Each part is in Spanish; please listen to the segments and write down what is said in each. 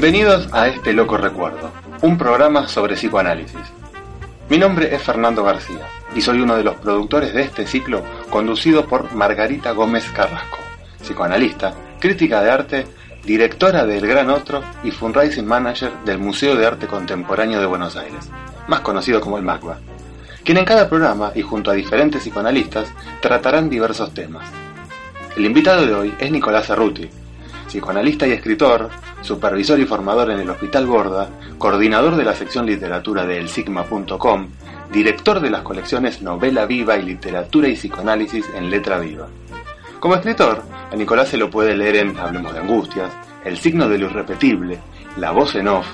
Bienvenidos a este Loco Recuerdo, un programa sobre psicoanálisis. Mi nombre es Fernando García y soy uno de los productores de este ciclo conducido por Margarita Gómez Carrasco, psicoanalista, crítica de arte, directora del Gran Otro y fundraising manager del Museo de Arte Contemporáneo de Buenos Aires, más conocido como el MACBA, quien en cada programa y junto a diferentes psicoanalistas tratarán diversos temas. El invitado de hoy es Nicolás Cerruti, psicoanalista y escritor, supervisor y formador en el Hospital Borda, coordinador de la sección literatura de elsigma.com, director de las colecciones Novela Viva y Literatura y Psicoanálisis en Letra Viva. Como escritor, a Nicolás se lo puede leer en Hablemos de Angustias, El signo de lo irrepetible, La voz en off,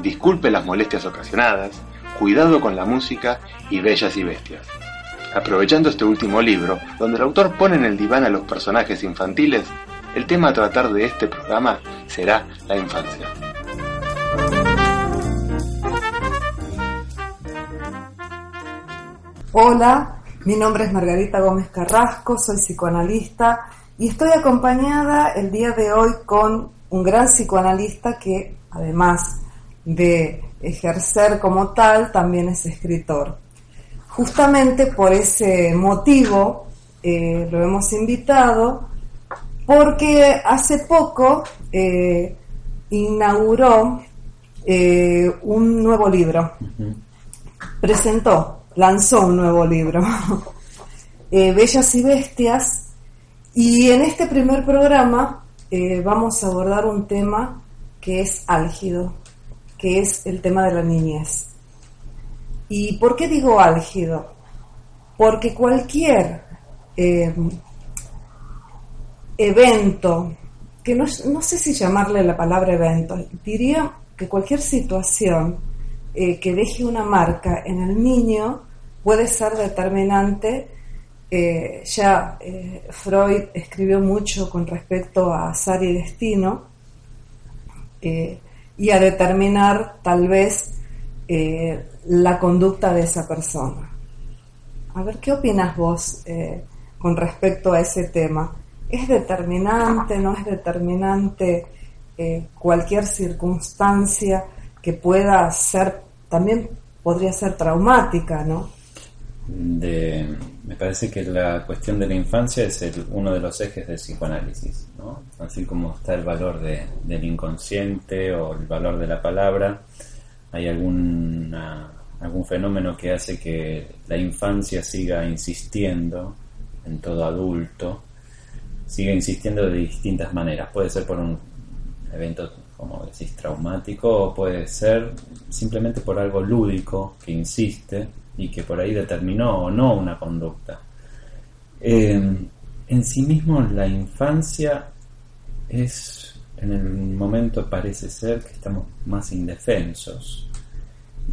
Disculpe las molestias ocasionadas, Cuidado con la música y Bellas y Bestias. Aprovechando este último libro, donde el autor pone en el diván a los personajes infantiles, el tema a tratar de este programa será la infancia. Hola, mi nombre es Margarita Gómez Carrasco, soy psicoanalista y estoy acompañada el día de hoy con un gran psicoanalista que además de ejercer como tal también es escritor. Justamente por ese motivo eh, lo hemos invitado porque hace poco eh, inauguró eh, un nuevo libro, presentó, lanzó un nuevo libro, eh, Bellas y Bestias, y en este primer programa vamos a abordar un tema que es álgido, que es el tema de la niñez. ¿Y por qué digo álgido? Porque cualquier evento, que no, sé si llamarle la palabra evento, diría que cualquier situación eh, que deje una marca en el niño puede ser determinante. Eh, ya eh, Freud escribió mucho con respecto a azar y destino y a determinar tal vez la conducta de esa persona. A ver, ¿qué opinas vos con respecto a ese tema? ¿Es determinante, no es determinante eh, cualquier circunstancia que pueda ser, también podría ser traumática, ¿no? me parece que la cuestión de la infancia es uno de los ejes del psicoanálisis, ¿no? Así como está el valor del inconsciente o el valor de la palabra, hay algún fenómeno que hace que la infancia siga insistiendo en todo adulto sigue insistiendo de distintas maneras. Puede ser por un evento, como decís, traumático, o puede ser simplemente por algo lúdico que insiste y que por ahí determinó o no una conducta. en sí mismo la infancia es, en el momento parece ser que estamos más indefensos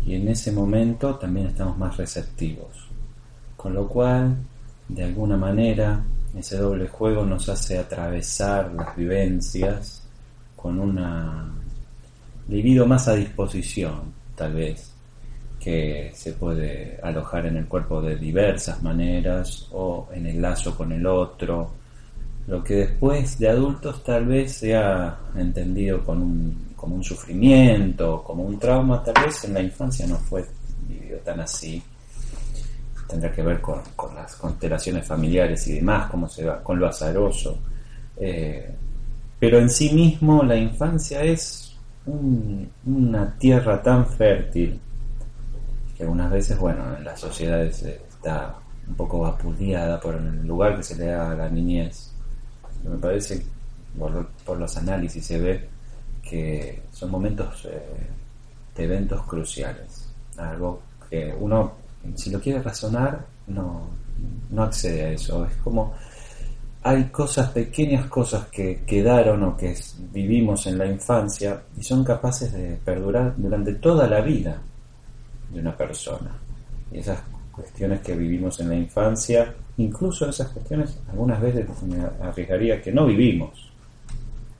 y en ese momento también estamos más receptivos. Con lo cual, de alguna manera, ese doble juego nos hace atravesar las vivencias con una libido más a disposición, tal vez, que se puede alojar en el cuerpo de diversas maneras o en el lazo con el otro, lo que después de adultos tal vez sea entendido con un, como un sufrimiento, como un trauma, tal vez en la infancia no fue vivido tan así tendrá que ver con, las constelaciones familiares y demás, cómo se va, con lo azaroso. Eh, pero en sí mismo la infancia es una tierra tan fértil que algunas veces, bueno, en las sociedades está un poco vapuleada por el lugar que se le da a la niñez. me parece, por, los análisis se ve que son momentos eh, de eventos cruciales. Algo que uno si lo quiere razonar, no, no accede a eso. Es como hay cosas, pequeñas cosas que quedaron o que vivimos en la infancia y son capaces de perdurar durante toda la vida de una persona. Y esas cuestiones que vivimos en la infancia, incluso esas cuestiones, algunas veces me arriesgaría que no vivimos,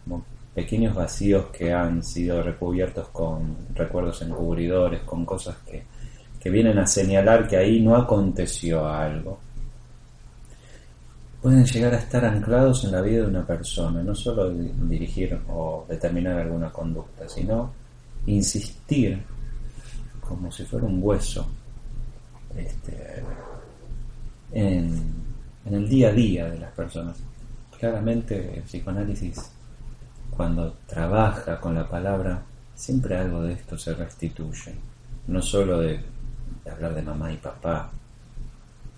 como pequeños vacíos que han sido recubiertos con recuerdos encubridores, con cosas que que vienen a señalar que ahí no aconteció algo. pueden llegar a estar anclados en la vida de una persona, no solo dirigir o determinar alguna conducta, sino insistir como si fuera un hueso este, en, en el día a día de las personas. Claramente el psicoanálisis, cuando trabaja con la palabra, siempre algo de esto se restituye. No solo de, hablar de mamá y papá,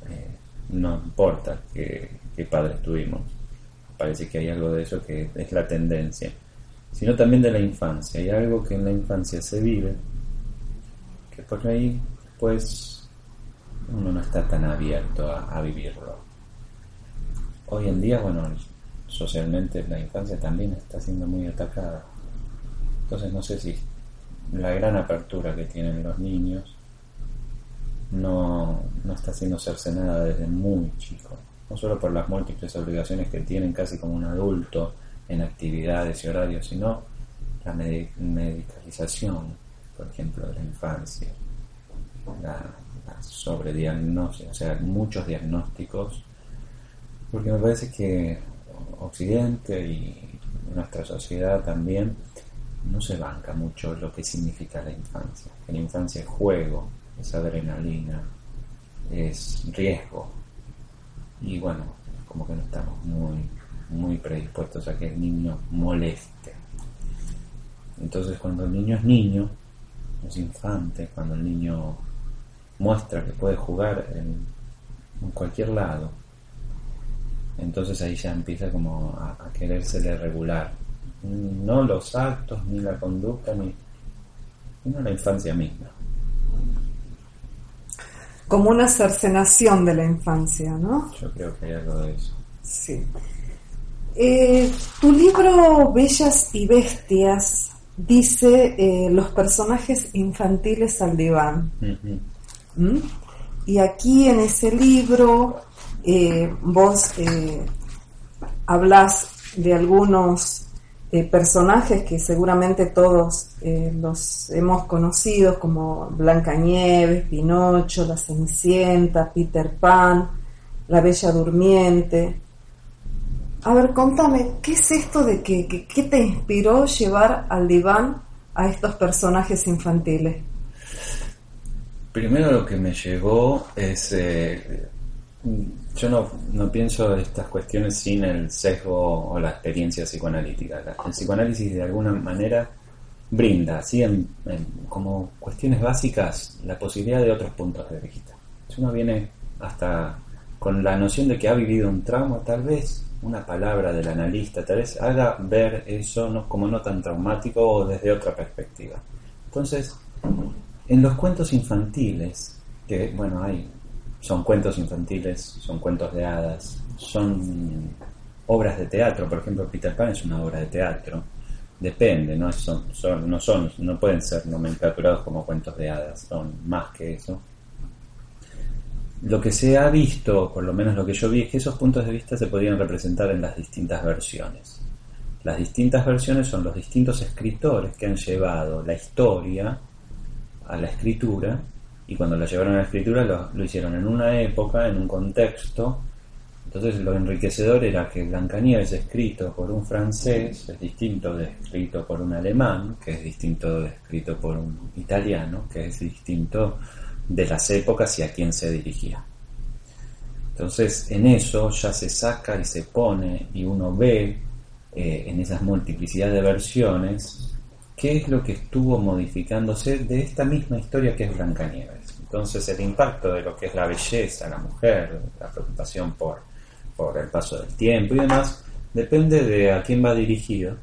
eh, no importa qué, padres tuvimos, parece que hay algo de eso que es la tendencia, sino también de la infancia. Hay algo que en la infancia se vive, que por ahí pues uno no está tan abierto a, a vivirlo. Hoy en día, bueno, socialmente la infancia también está siendo muy atacada. Entonces no sé si la gran apertura que tienen los niños no, no está siendo cercenada desde muy chico, no solo por las múltiples obligaciones que tienen casi como un adulto en actividades y horarios, sino la medicalización, por ejemplo, de la infancia, la, la sobrediagnosis, o sea, muchos diagnósticos, porque me parece que Occidente y nuestra sociedad también no se banca mucho lo que significa la infancia. La infancia es juego, es adrenalina, es riesgo. Y bueno, como que no estamos muy, muy predispuestos a que el niño moleste. Entonces cuando el niño es niño, es infante, cuando el niño muestra que puede jugar en, cualquier lado, entonces ahí ya empieza como a, a querérsele regular. No los actos, ni la conducta, ni, sino la infancia misma como una cercenación de la infancia, ¿no? Yo creo que hay algo de eso. Sí. Eh, tu libro Bellas y Bestias dice eh, los personajes infantiles al diván. ¿Mm? Y aquí en ese libro eh, vos hablas de algunos eh, personajes que seguramente todos eh, los hemos conocido, como Blancanieves, Pinocho, La Cenicienta, Peter Pan, La Bella Durmiente. A ver, contame, ¿qué es esto de que, qué te inspiró llevar al diván a estos personajes infantiles? Primero lo que me llegó es eh, yo no, no pienso estas cuestiones sin el sesgo o la experiencia psicoanalítica. El psicoanálisis de alguna manera brinda, así como cuestiones básicas, la posibilidad de otros puntos de vista. Si uno viene hasta con la noción de que ha vivido un trauma, tal vez una palabra del analista, tal vez haga ver eso no, como no tan traumático o desde otra perspectiva. Entonces, en los cuentos infantiles, que bueno, hay son cuentos infantiles, son cuentos de hadas, son obras de teatro, por ejemplo Peter Pan es una obra de teatro, depende, no son, no son, no pueden ser nomenclaturados como cuentos de hadas, son más que eso. Lo que se ha visto, por lo menos lo que yo vi, es que esos puntos de vista se podían representar en las distintas versiones. Las distintas versiones son los distintos escritores que han llevado la historia a la escritura y cuando lo llevaron a la escritura lo, hicieron en una época, en un contexto. Entonces lo enriquecedor era que Blancanieves escrito por un francés es distinto de escrito por un alemán, que es distinto de escrito por un italiano, que es distinto de las épocas y a quién se dirigía. Entonces en eso ya se saca y se pone y uno ve eh, en esas multiplicidad de versiones qué es lo que estuvo modificándose de esta misma historia que es Blancanieves. Entonces el impacto de lo que es la belleza, la mujer, la preocupación por, por el paso del tiempo y demás, depende de a quién va dirigido.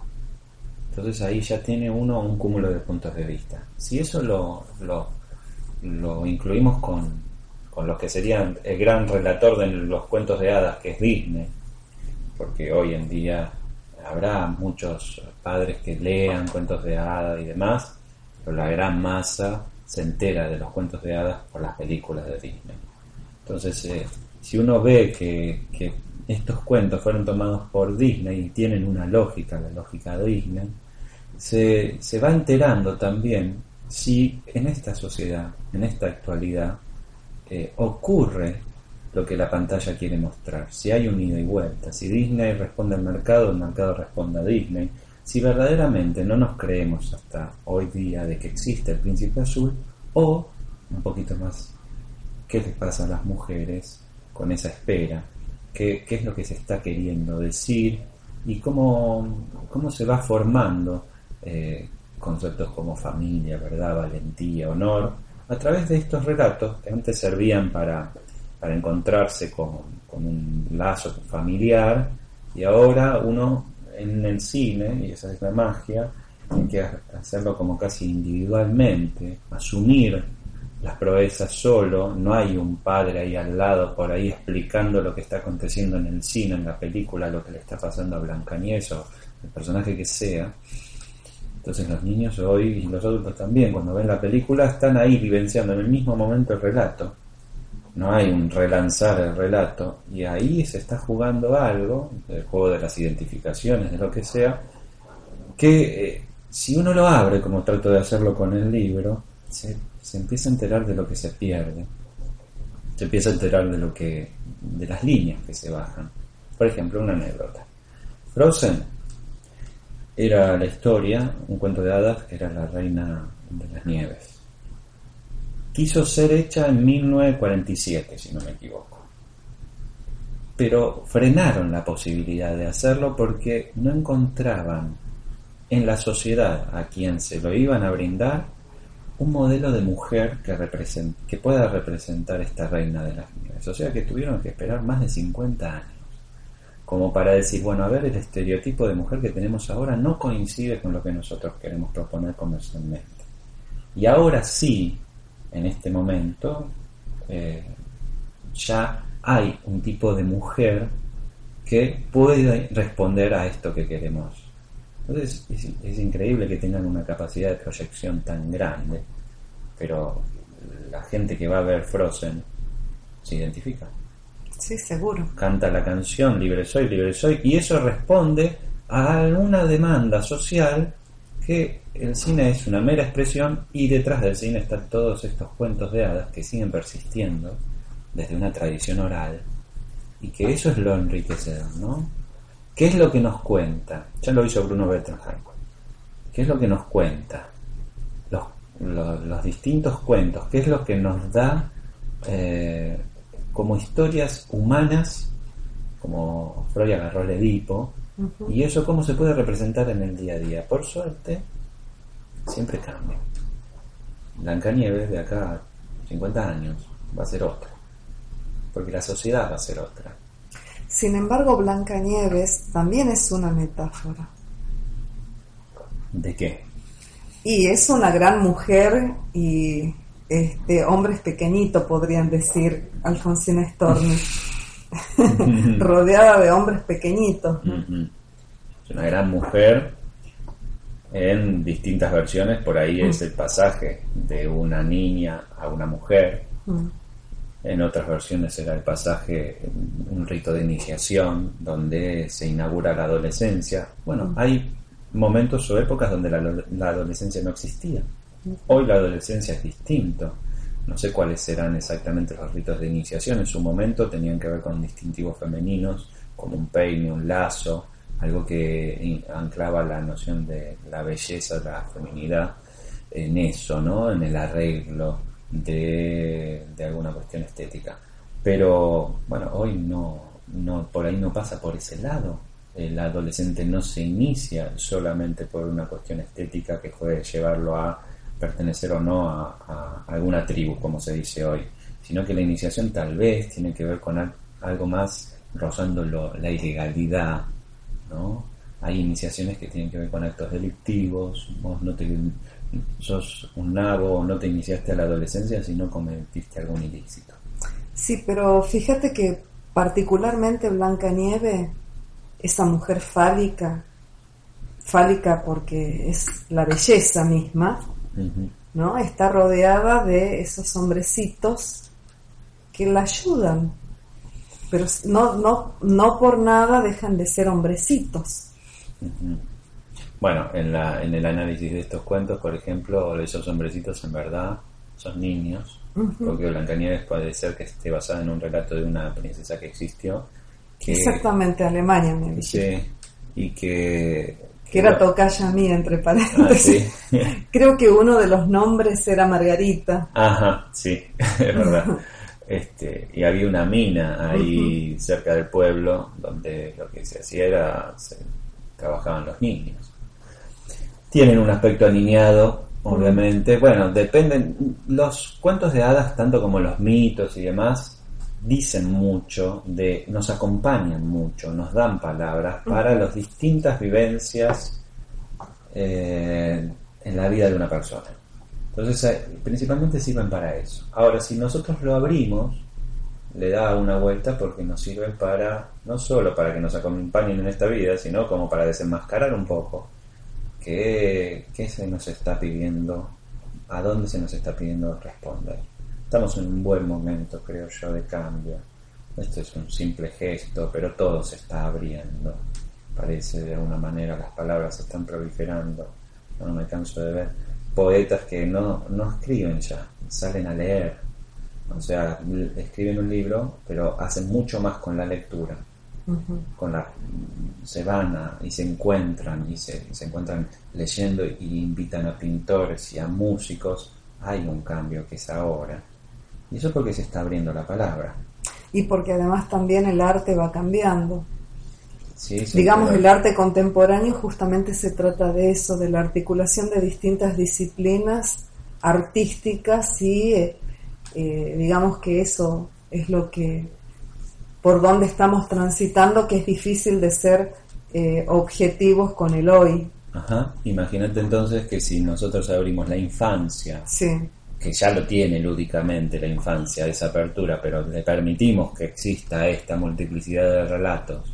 Entonces ahí ya tiene uno un cúmulo de puntos de vista. Si eso lo, lo, incluimos con, con lo que serían el gran relator de los cuentos de hadas, que es Disney, porque hoy en día habrá muchos padres que lean cuentos de hadas y demás, pero la gran masa se entera de los cuentos de hadas por las películas de Disney. Entonces, eh, si uno ve que, estos cuentos fueron tomados por Disney y tienen una lógica, la lógica de Disney, se, va enterando también si en esta sociedad, en esta actualidad, eh, ocurre lo que la pantalla quiere mostrar. Si hay un ida y vuelta, si Disney responde al mercado, el mercado responde a Disney. Si verdaderamente no nos creemos hasta hoy día de que existe el príncipe azul, o un poquito más, ¿qué les pasa a las mujeres con esa espera? ¿Qué, qué es lo que se está queriendo decir? Y cómo, cómo se va formando eh, conceptos como familia, verdad, valentía, honor, a través de estos relatos que antes servían para, para encontrarse con, con, un lazo familiar y ahora uno en el cine, y esa es la magia, tiene que hacerlo como casi individualmente, asumir las proezas solo, no hay un padre ahí al lado por ahí explicando lo que está aconteciendo en el cine, en la película, lo que le está pasando a Blancanieves o el personaje que sea, entonces los niños hoy y los adultos también, cuando ven la película, están ahí vivenciando en el mismo momento el relato. No hay un relanzar el relato. Y ahí se está jugando algo, el juego de las identificaciones, de lo que sea, que eh, si uno lo abre, como trato de hacerlo con el libro, se, empieza a enterar de lo que se pierde. Se empieza a enterar de lo que. de las líneas que se bajan. Por ejemplo, una anécdota. Frozen era la historia, un cuento de hadas, era la reina de las nieves. Quiso ser hecha en 1947, si no me equivoco. Pero frenaron la posibilidad de hacerlo porque no encontraban en la sociedad a quien se lo iban a brindar un modelo de mujer que, pueda representar esta reina de las nieves. O sea que tuvieron que esperar más de 50 años como para decir, bueno, a ver, el estereotipo de mujer que tenemos ahora no coincide con lo que nosotros queremos proponer comercialmente. Y ahora sí, en este momento, eh, ya hay un tipo de mujer que puede responder a esto que queremos. Entonces es, es increíble que tengan una capacidad de proyección tan grande, pero la gente que va a ver Frozen se identifica. Sí, seguro. Canta la canción Libre soy, libre soy, y eso responde a una demanda social que el cine es una mera expresión y detrás del cine están todos estos cuentos de hadas que siguen persistiendo desde una tradición oral y que eso es lo enriquecedor, ¿no? ¿Qué es lo que nos cuenta? Ya lo hizo Bruno Bettelheim. ¿Qué es lo que nos cuenta? Los, los, distintos cuentos, ¿qué es lo que nos da eh, como historias humanas, como Freud agarró el Edipo, y eso cómo se puede representar en el día a día. Por suerte, siempre cambia. Blancanieves de acá a 50 años va a ser otra, porque la sociedad va a ser otra. Sin embargo, Blancanieves también es una metáfora. ¿De qué? Y es una gran mujer y este, hombres pequeñitos, podrían decir Alfonsina Storni, rodeada de hombres pequeñitos. Es una gran mujer en distintas versiones, por ahí es el pasaje de una niña a una mujer. En otras versiones era el pasaje, un rito de iniciación, donde se inaugura la adolescencia. Bueno, hay momentos o épocas donde la adolescencia no existía. Hoy la adolescencia es distinto. No sé cuáles serán exactamente los ritos de iniciación. En su momento tenían que ver con distintivos femeninos, como un peine, un lazo, algo que anclaba la noción de la belleza, la feminidad en eso, ¿no? En el arreglo de, de alguna cuestión estética. Pero bueno, hoy no, no, por ahí no pasa por ese lado. El adolescente no se inicia solamente por una cuestión estética que puede llevarlo a pertenecer o no a, alguna tribu, como se dice hoy, sino que la iniciación tal vez tiene que ver con algo más rozando la ilegalidad, ¿no? Hay iniciaciones que tienen que ver con actos delictivos, vos no te sos un nabo, no te iniciaste a la adolescencia, sino cometiste algún ilícito. Sí, pero fíjate que particularmente Blanca Nieve, esa mujer fálica, fálica porque es la belleza misma, ¿no? Está rodeada de esos hombrecitos que la ayudan, pero no, no, no por nada dejan de ser hombrecitos. Bueno, en, la, en el análisis de estos cuentos, por ejemplo, esos hombrecitos en verdad son niños, porque Blancanieves puede ser que esté basada en un relato de una princesa que existió. Que, Exactamente, Alemania me dice. Sí, y que... Que era tocaya mía, entre paréntesis. Ah, Creo que uno de los nombres era Margarita. Ajá, sí, es verdad. Este, y había una mina ahí cerca del pueblo donde lo que se hacía era se trabajaban los niños. Tienen un aspecto aniñado, obviamente. Bueno, dependen. Los cuentos de hadas, tanto como los mitos y demás, dicen mucho, de, nos acompañan mucho, nos dan palabras para las distintas vivencias eh, en la vida de una persona. Entonces, eh, principalmente sirven para eso. Ahora, si nosotros lo abrimos, le da una vuelta porque nos sirve para, no solo para que nos acompañen en esta vida, sino como para desenmascarar un poco qué se nos está pidiendo, a dónde se nos está pidiendo responder. Estamos en un buen momento, creo yo, de cambio. Esto es un simple gesto, pero todo se está abriendo. Parece de alguna manera las palabras se están proliferando. No me canso de ver poetas que no, no escriben ya, salen a leer. O sea, escriben un libro, pero hacen mucho más con la lectura. con la, se van y se encuentran y se, se encuentran leyendo y invitan a pintores y a músicos. Hay un cambio que es ahora. Y eso porque se está abriendo la palabra. Y porque además también el arte va cambiando. Digamos, el arte contemporáneo justamente se trata de eso, de la articulación de distintas disciplinas artísticas y eh, eh, digamos que eso es lo que, por donde estamos transitando, que es difícil de ser eh, objetivos con el hoy. Ajá, imagínate entonces que si nosotros abrimos la infancia, que ya lo tiene lúdicamente la infancia, esa apertura, pero le permitimos que exista esta multiplicidad de relatos,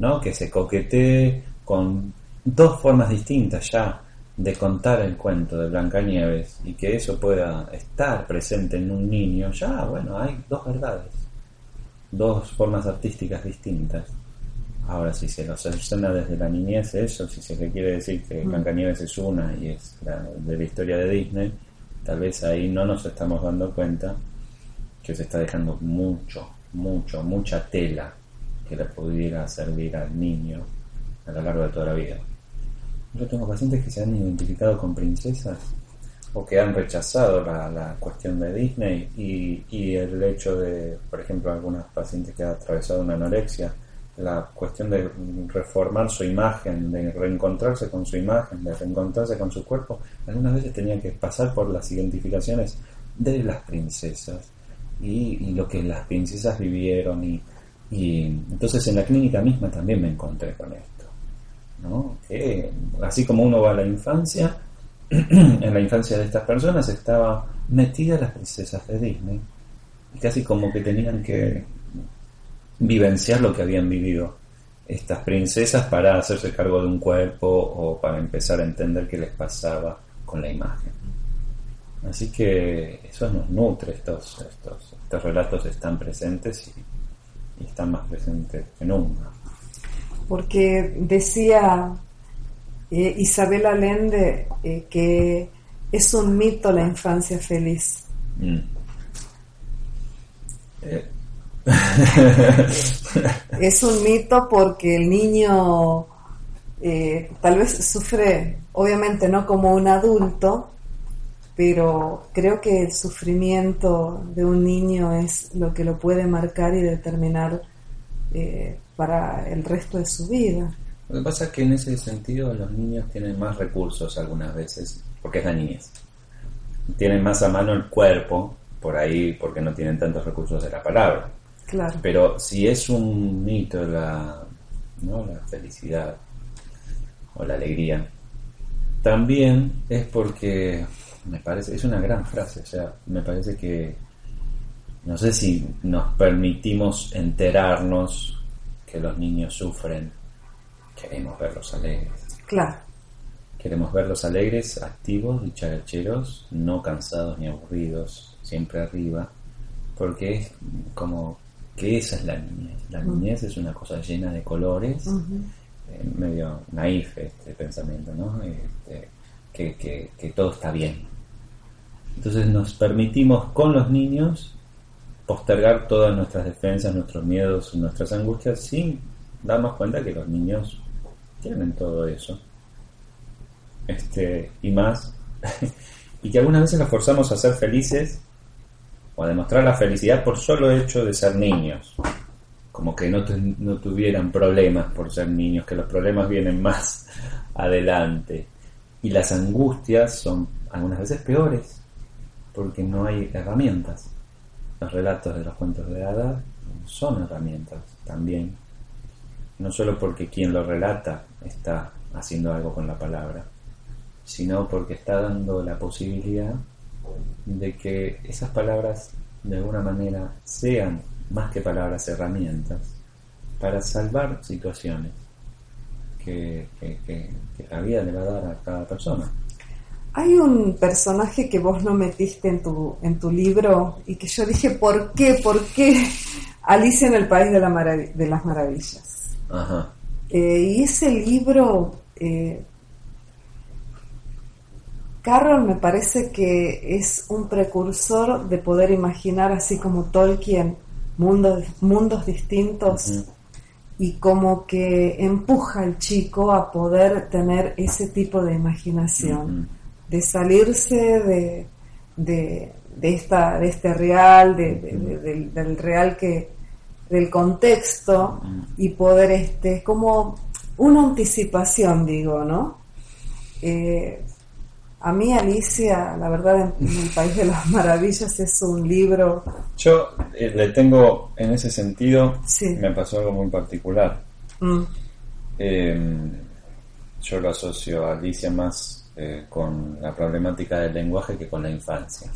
¿no? que se coquetee con dos formas distintas ya de contar el cuento de Blancanieves y que eso pueda estar presente en un niño, ya, bueno, hay dos verdades, dos formas artísticas distintas. Ahora, si se lo cercena desde la niñez eso, si se le quiere decir que mm. Blancanieves es una y es de la historia de Disney, tal vez ahí no nos estamos dando cuenta que se está dejando mucho, mucho, mucha tela que le pudiera servir al niño a lo largo de toda la vida. Yo tengo pacientes que se han identificado con princesas o que han rechazado la, cuestión de Disney y, y, el hecho de, por ejemplo, algunas pacientes que han atravesado una anorexia, la cuestión de reformar su imagen, de reencontrarse con su imagen, de reencontrarse con su cuerpo, algunas veces tenían que pasar por las identificaciones de las princesas y, lo que las princesas vivieron y, y entonces en la clínica misma también me encontré con esto. ¿no? Que así como uno va a la infancia, en la infancia de estas personas estaba metida las princesas de Disney. Y casi como que tenían que vivenciar lo que habían vivido estas princesas para hacerse cargo de un cuerpo o para empezar a entender qué les pasaba con la imagen. Así que eso nos nutre, estos, estos, estos relatos están presentes y y están más presentes que nunca. Porque decía eh, Isabel Allende eh, que es un mito la infancia feliz. Mm. Eh. es un mito porque el niño tal vez sufre, obviamente no como un adulto, pero creo que el sufrimiento de un niño es lo que lo puede marcar y determinar eh, para el resto de su vida. Lo que pasa es que en ese sentido los niños tienen más recursos algunas veces, porque es la niñez. Tienen más a mano el cuerpo, por ahí porque no tienen tantos recursos de la palabra. Claro. Pero si es un mito la, ¿no? la felicidad o la alegría, también es porque me parece, es una gran frase, o sea, me parece que no sé si nos permitimos enterarnos que los niños sufren, queremos verlos alegres. Claro. Queremos verlos alegres, activos, dicharcheros, no cansados ni aburridos, siempre arriba, porque es como que esa es la niñez. La niñez es una cosa llena de colores, eh, medio naif este pensamiento, ¿no? Este, que, que, que todo está bien, Entonces nos permitimos con los niños postergar todas nuestras defensas, nuestros miedos, nuestras angustias, sin darnos cuenta que los niños tienen todo eso. Este, y más. y que algunas veces los forzamos a ser felices o a demostrar la felicidad por solo hecho de ser niños. Como que no, no tuvieran problemas por ser niños, que los problemas vienen más adelante. Y las angustias son algunas veces peores porque no hay herramientas. Los relatos de los cuentos de hadas son herramientas también. No solo porque quien lo relata está haciendo algo con la palabra, sino porque está dando la posibilidad de que esas palabras de alguna manera sean más que palabras herramientas para salvar situaciones que, que la vida le va a dar a cada persona. Hay un personaje que vos no metiste en tu, en tu libro y que yo dije, ¿por qué? ¿Por qué Alicia en el País de, la de las Maravillas? Ajá. Eh, y ese libro, eh, Carroll me parece que es un precursor de poder imaginar, así como Tolkien, mundos, mundos distintos. y como que empuja al chico a poder tener ese tipo de imaginación de salirse de, de, esta, de este real, de, del, real que, del contexto y poder, este, como una anticipación, digo, ¿no? Eh, a mí Alicia, la verdad, en, el País de las Maravillas es un libro... Yo eh, le tengo, en ese sentido, me pasó algo muy particular. Mm. Em, yo lo asocio a Alicia más eh, con la problemática del lenguaje que con la infancia.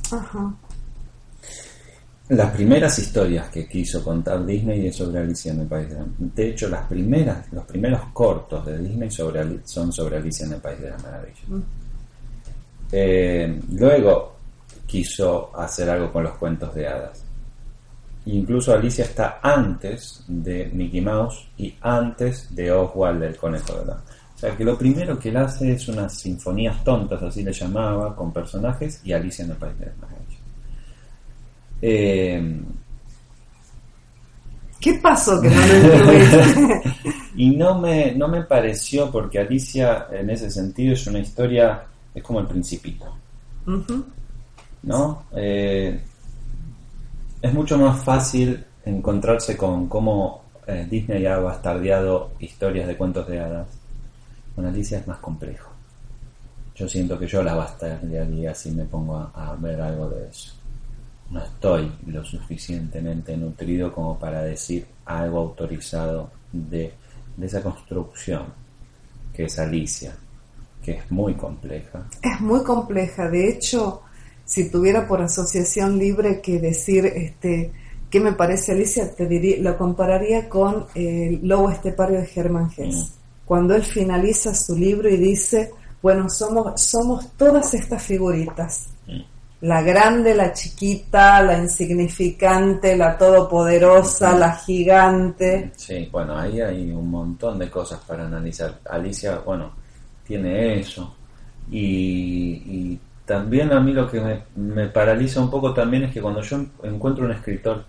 Las primeras historias que quiso contar Disney es sobre Alicia en el País de la De hecho, las primeras, los primeros cortos de Disney sobre, son sobre Alicia en el País de las Maravillas. Mm. Eh, luego quiso hacer algo con los cuentos de hadas. Incluso Alicia está antes de Mickey Mouse y antes de Oswald el Conejo de la sea que lo primero que él hace es unas sinfonías tontas, así le llamaba, con personajes y Alicia en el País de las Maravillas. Eh, ¿Qué pasó que no lo Y no me, no me pareció, porque Alicia en ese sentido es una historia, es como el principito. ¿No? Eh, es mucho más fácil encontrarse con cómo eh, Disney ha bastardeado historias de cuentos de hadas con Alicia es más complejo. Yo siento que yo la bastaría si me pongo a, ver algo de eso. No estoy lo suficientemente nutrido como para decir algo autorizado de, de esa construcción que es Alicia, que es muy compleja. Es muy compleja. De hecho, si tuviera por asociación libre que decir este qué me parece Alicia, te diría, lo compararía con el Lobo Estepario de Germán Hesse. Mm cuando él finaliza su libro y dice, bueno, somos, somos todas estas figuritas. Mm. La grande, la chiquita, la insignificante, la todopoderosa, la gigante. Sí, bueno, ahí hay un montón de cosas para analizar. Alicia, bueno, tiene eso. Y, también a mí lo que me, me, paraliza un poco también es que cuando yo encuentro un escritor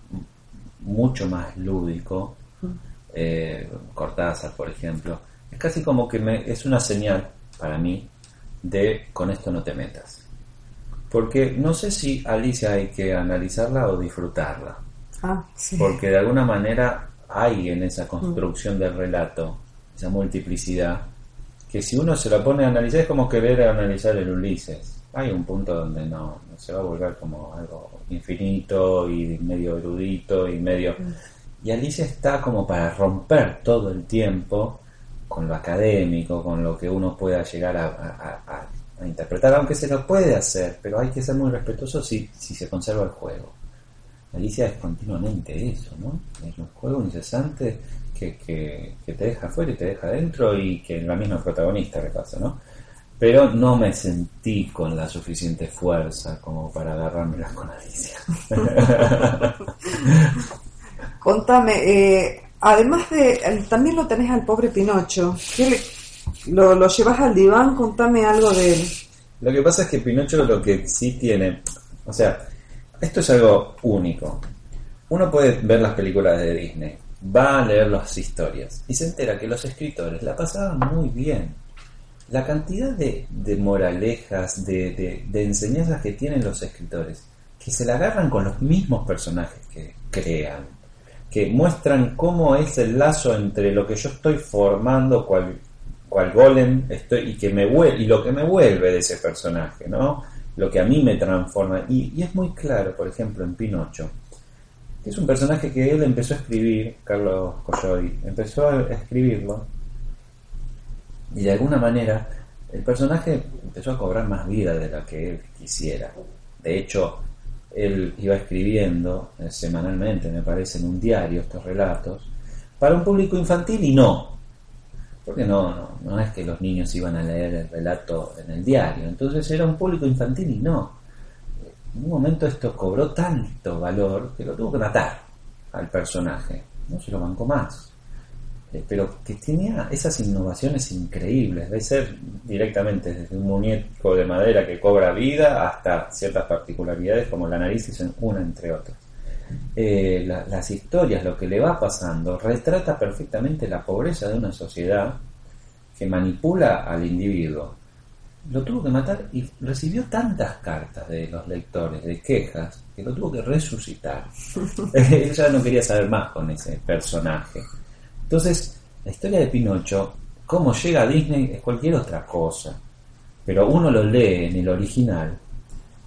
mucho más lúdico, eh, Cortázar, por ejemplo, es casi como que me, es una señal para mí de con esto no te metas. Porque no sé si Alicia hay que analizarla o disfrutarla. Ah, Porque de alguna manera hay en esa construcción del relato, esa multiplicidad, que si uno se la pone a analizar es como querer analizar el Ulises. Hay un punto donde no, se va a volver como algo infinito y medio erudito y medio... Y Alicia está como para romper todo el tiempo con lo académico, con lo que uno pueda llegar a, interpretar, aunque se lo puede hacer, pero hay que ser muy respetuoso si, si se conserva el juego. Alicia es continuamente eso, ¿no? Es un juego incesante que, que, te deja afuera y te deja adentro y que la misma protagonista repasa, ¿no? Pero no me sentí con la suficiente fuerza como para agarrármelas con Alicia. Contame, eh, Además de, también lo tenés al pobre Pinocho. lo, lo, llevas al diván? Contame algo de él. Lo que pasa es que Pinocho lo que sí tiene, O sea, esto es algo único. Uno puede ver las películas de Disney, va a leer las historias y se entera que los escritores la pasaban muy bien. La cantidad de, moralejas, de, de, enseñanzas que tienen los escritores, que se la agarran con los mismos personajes que crean, que muestran cómo es el lazo entre lo que yo estoy formando, cual, cual golem estoy, y, que me y lo que me vuelve de ese personaje, ¿no? Lo que a mí me transforma. Y, y es muy claro, por ejemplo, en Pinocho es un personaje que él empezó a escribir, Carlos Coyoy, empezó a escribirlo y de alguna manera el personaje empezó a cobrar más vida de la que él quisiera. De hecho, él iba escribiendo eh, semanalmente, me parece, en un diario estos relatos, para un público infantil y no. Porque no, no, no es que los niños iban a leer el relato en el diario. Entonces era un público infantil y no en un momento esto cobró tanto valor que lo tuvo que matar al personaje. No se lo bancó más. Eh, pero que tenía esas innovaciones increíbles, de ser directamente desde un muñeco de madera que cobra vida hasta ciertas particularidades como la nariz y una entre otras. Eh, las historias, lo que le va pasando, retrata perfectamente la pobreza de una sociedad que manipula al individuo lo tuvo que matar y recibió tantas cartas de los lectores, de quejas, que lo tuvo que resucitar. Él ya no quería saber más con ese personaje. Entonces, la historia de Pinocho, cómo llega a Disney es cualquier otra cosa. Pero uno lo lee en el original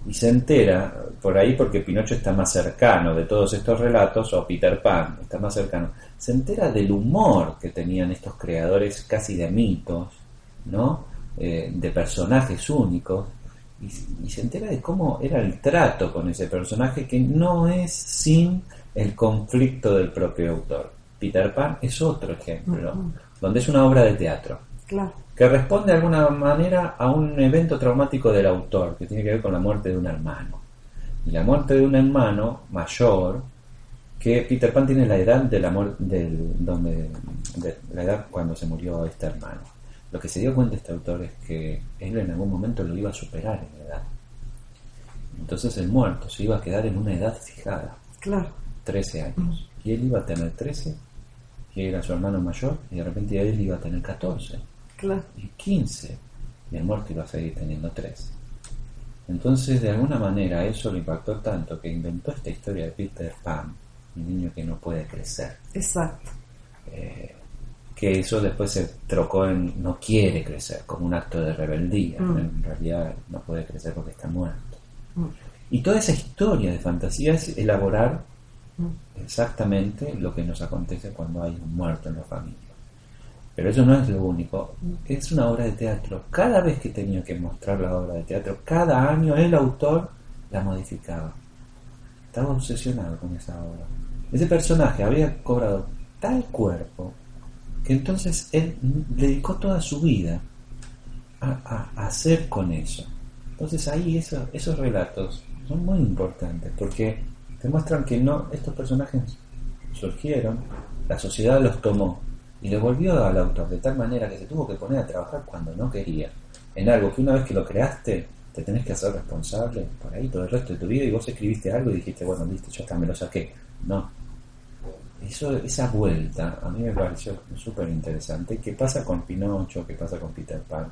y se entera por ahí porque Pinocho está más cercano de todos estos relatos, o Peter Pan está más cercano, se entera del humor que tenían estos creadores casi de mitos, ¿no? Eh, de personajes únicos y, se entera de cómo era el trato con ese personaje que no es sin el conflicto del propio autor. Peter Pan es otro ejemplo, donde es una obra de teatro. Que responde de alguna manera a un evento traumático del autor, que tiene que ver con la muerte de un hermano. Y la muerte de un hermano mayor, que Peter Pan tiene la edad de la del, donde, de la edad cuando se murió este hermano. Lo que se dio cuenta este autor es que él en algún momento lo iba a superar en edad. Entonces el muerto se iba a quedar en una edad fijada. Claro. 13 años. Y él iba a tener 13, que era su hermano mayor, y de repente él iba a tener 14. Claro. Y 15. Y el muerto iba a seguir teniendo 3. Entonces, de alguna manera, eso lo impactó tanto que inventó esta historia de Peter Pan, un niño que no puede crecer. Exacto. Eh, que eso después se trocó en no quiere crecer, como un acto de rebeldía. Mm. En realidad no puede crecer porque está muerto. Mm. Y toda esa historia de fantasía es elaborar mm. exactamente lo que nos acontece cuando hay un muerto en la familia. Pero eso no es lo único, es una obra de teatro. Cada vez que tenía que mostrar la obra de teatro, cada año el autor la modificaba. Estaba obsesionado con esa obra. Ese personaje había cobrado tal cuerpo, entonces él dedicó toda su vida a, hacer con eso. Entonces ahí esos relatos son muy importantes porque demuestran que no estos personajes surgieron, la sociedad los tomó y le volvió al autor de tal manera que se tuvo que poner a trabajar cuando no quería en algo que una vez que lo creaste te tenés que hacer responsable por ahí todo el resto de tu vida y vos escribiste algo y dijiste bueno listo ya está me lo saqué no eso, esa vuelta a mí me pareció súper interesante. ¿Qué pasa con Pinocho? ¿Qué pasa con Peter Pan?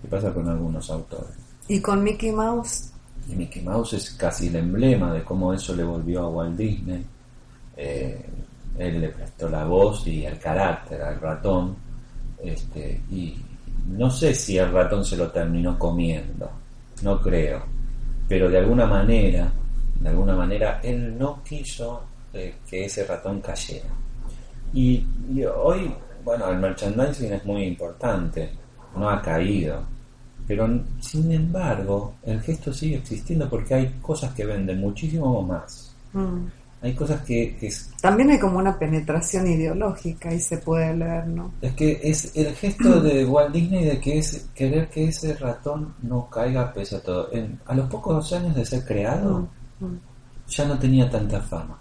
¿Qué pasa con algunos autores? ¿Y con Mickey Mouse? Y Mickey Mouse es casi el emblema de cómo eso le volvió a Walt Disney. Eh, él le prestó la voz y el carácter al ratón. Este, y no sé si el ratón se lo terminó comiendo, no creo. Pero de alguna manera, de alguna manera, él no quiso que ese ratón cayera. Y, hoy, bueno, el merchandising es muy importante, no ha caído, pero sin embargo el gesto sigue existiendo porque hay cosas que venden muchísimo más. Mm. Hay cosas que, También hay como una penetración ideológica y se puede leer, ¿no? Es que es el gesto de Walt Disney de que es querer que ese ratón no caiga pese a todo. a los pocos años de ser creado, mm, mm. ya no tenía tanta fama.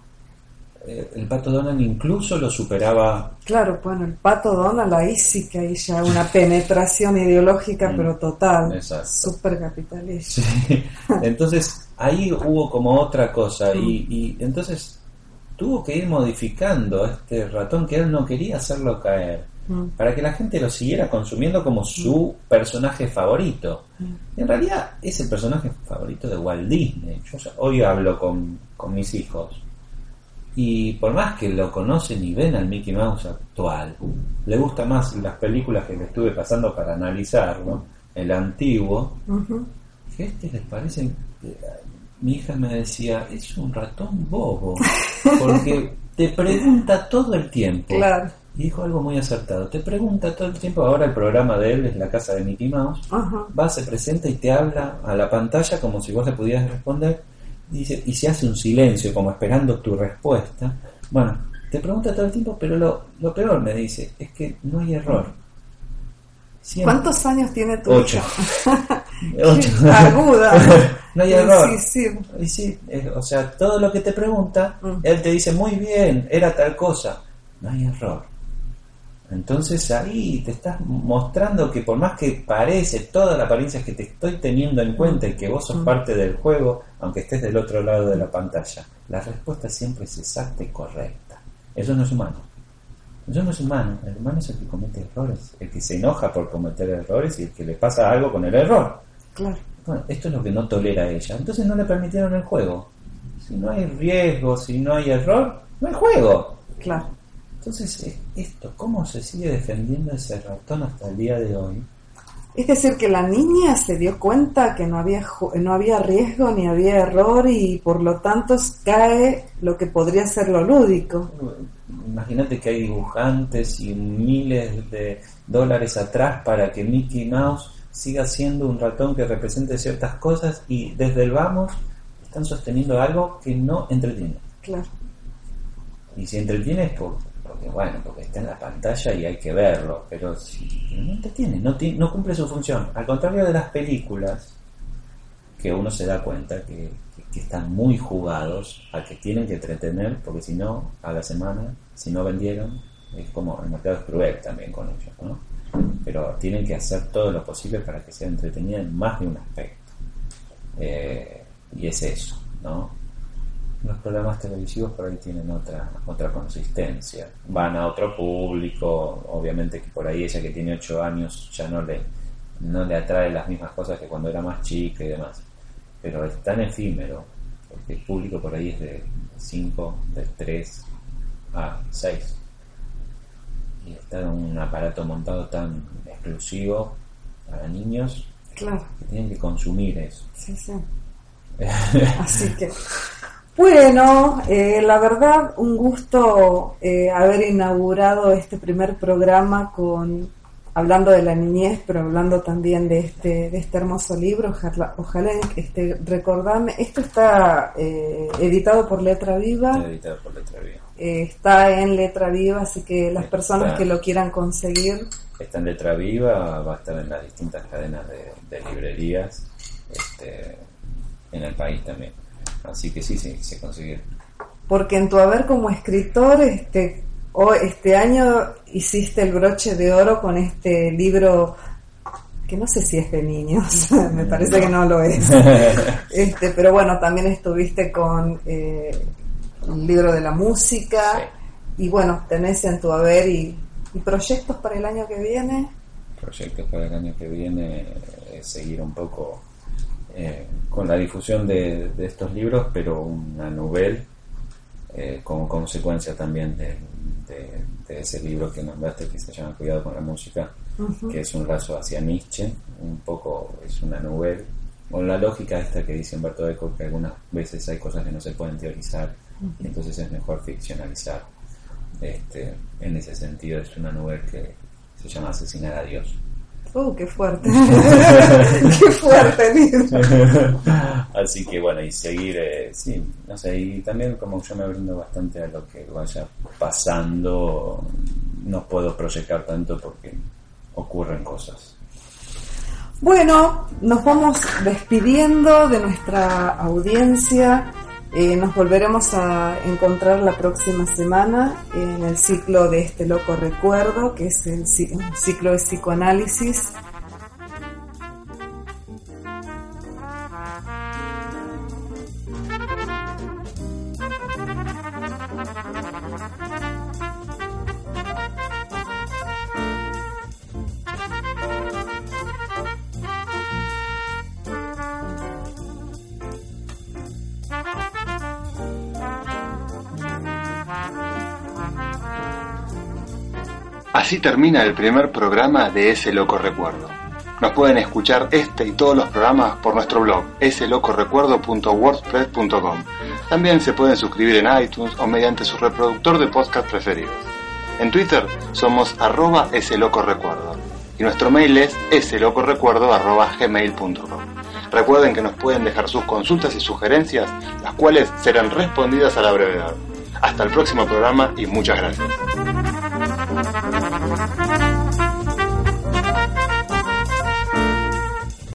Eh, el pato Donald incluso lo superaba. Claro, bueno, el pato Donald ahí sí que hay ya una penetración ideológica, Mm, pero total, exacto. súper capitalista. Sí. Entonces ahí hubo como otra cosa Mm. y, y entonces tuvo que ir modificando a este ratón que él no quería hacerlo caer Mm. para que la gente lo siguiera consumiendo como su personaje favorito. Mm. Y en realidad es el personaje favorito de Walt Disney. Yo hoy hablo con, con mis hijos y por más que lo conocen y ven al Mickey Mouse actual, le gusta más las películas que le estuve pasando para analizarlo, el antiguo, que este les parece eh, mi hija me decía es un ratón bobo porque te pregunta todo el tiempo Claro. y dijo algo muy acertado te pregunta todo el tiempo ahora el programa de él es la casa de Mickey Mouse Ajá. va se presenta y te habla a la pantalla como si vos le pudieras responder dice, y se hace un silencio como esperando tu respuesta bueno te pregunta todo el tiempo pero lo, lo peor me dice es que no hay error Siempre- ¿Cuántos años tiene tu Ocho. hija? Ocho. Aguda. No hay error. Sí, sí. Y sí, o sea, todo lo que te pregunta, Mm. él te dice muy bien, era tal cosa. No hay error. Entonces ahí te estás mostrando que por más que parece toda la apariencia que te estoy teniendo en cuenta y que vos sos parte del juego, aunque estés del otro lado de la pantalla, la respuesta siempre es exacta y correcta. Eso no es humano. Eso no es humano. El humano es el que comete errores, el que se enoja por cometer errores y el que le pasa algo con el error. Claro. Bueno, esto es lo que no tolera ella. Entonces no le permitieron el juego. Si no hay riesgo, si no hay error, no hay juego. Claro. Entonces, eh, esto, ¿cómo se sigue defendiendo ese ratón hasta el día de hoy? Es decir, que la niña se dio cuenta que no había, no había riesgo ni había error y por lo tanto cae lo que podría ser lo lúdico. Imagínate que hay dibujantes y miles de dólares atrás para que Mickey Mouse siga siendo un ratón que represente ciertas cosas y desde el vamos están sosteniendo algo que no entretiene. Claro. Y si entretiene es por- porque, bueno, porque está en la pantalla y hay que verlo, pero si no entretiene, no, ti- no cumple su función. Al contrario de las películas, que uno se da cuenta que están muy jugados a que tienen que entretener, porque si no, a la semana, si no vendieron, es como el mercado es cruel también con ellos, ¿no? Pero tienen que hacer todo lo posible para que sea entretenida en más de un aspecto. Eh, y es eso, ¿no? Los programas televisivos por ahí tienen otra otra consistencia. Van a otro público, obviamente que por ahí ella que tiene 8 años ya no le, no le atrae las mismas cosas que cuando era más chica y demás. Pero es tan efímero, porque el público por ahí es de 5, de 3 a 6. Y está en un aparato montado tan exclusivo para niños Claro. que tienen que consumir eso. Sí, sí. Así que, bueno, eh, la verdad, un gusto eh, haber inaugurado este primer programa con hablando de la niñez, pero hablando también de este de este hermoso libro. Ojalá, ojalá este, recordarme, esto está eh, editado por Letra Viva, Está editado por Letra Viva. eh, está en Letra Viva, así que las Está. personas que lo quieran conseguir, Está en letra viva, va a estar en las distintas cadenas de, de librerías este, en el país también. Así que sí, sí, se consigue. porque en tu haber como escritor, este, o este año hiciste el broche de oro con este libro que no sé si es de niños, me parece que no lo es. Este, pero bueno, también estuviste con eh, el libro de la música y bueno, tenés en tu haber y, y proyectos para el año que viene. Proyectos para el año que viene es seguir un poco eh, con la difusión de, de estos libros, pero una novela eh, como consecuencia también de, de- de ese libro que nombraste que se llama Cuidado con la música, que es un lazo hacia Nietzsche, un poco es una novela, con la lógica esta que dice Humberto Eco, que algunas veces hay cosas que no se pueden teorizar, y entonces es mejor ficcionalizar. Este, en ese sentido es una novela que se llama Asesinar a Dios. Uh, qué fuerte. qué fuerte. Así que bueno, y seguir, eh, sí, no sé, y también como yo me brindo bastante a lo que vaya pasando, no puedo proyectar tanto porque ocurren cosas. Bueno, nos vamos despidiendo de nuestra audiencia. Eh, nos volveremos a encontrar la próxima semana en el ciclo de este loco recuerdo, que es el ciclo de psicoanálisis termina el primer programa de Ese Loco Recuerdo. Nos pueden escuchar este y todos los programas por nuestro blog eselocorecuerdo.wordpress.com. También se pueden suscribir en iTunes o mediante su reproductor de podcast preferidos. En Twitter somos arroba eselocorecuerdo y nuestro mail es eselocorecuerdo.gmail.com. Recuerden que nos pueden dejar sus consultas y sugerencias, las cuales serán respondidas a la brevedad. Hasta el próximo programa y muchas gracias.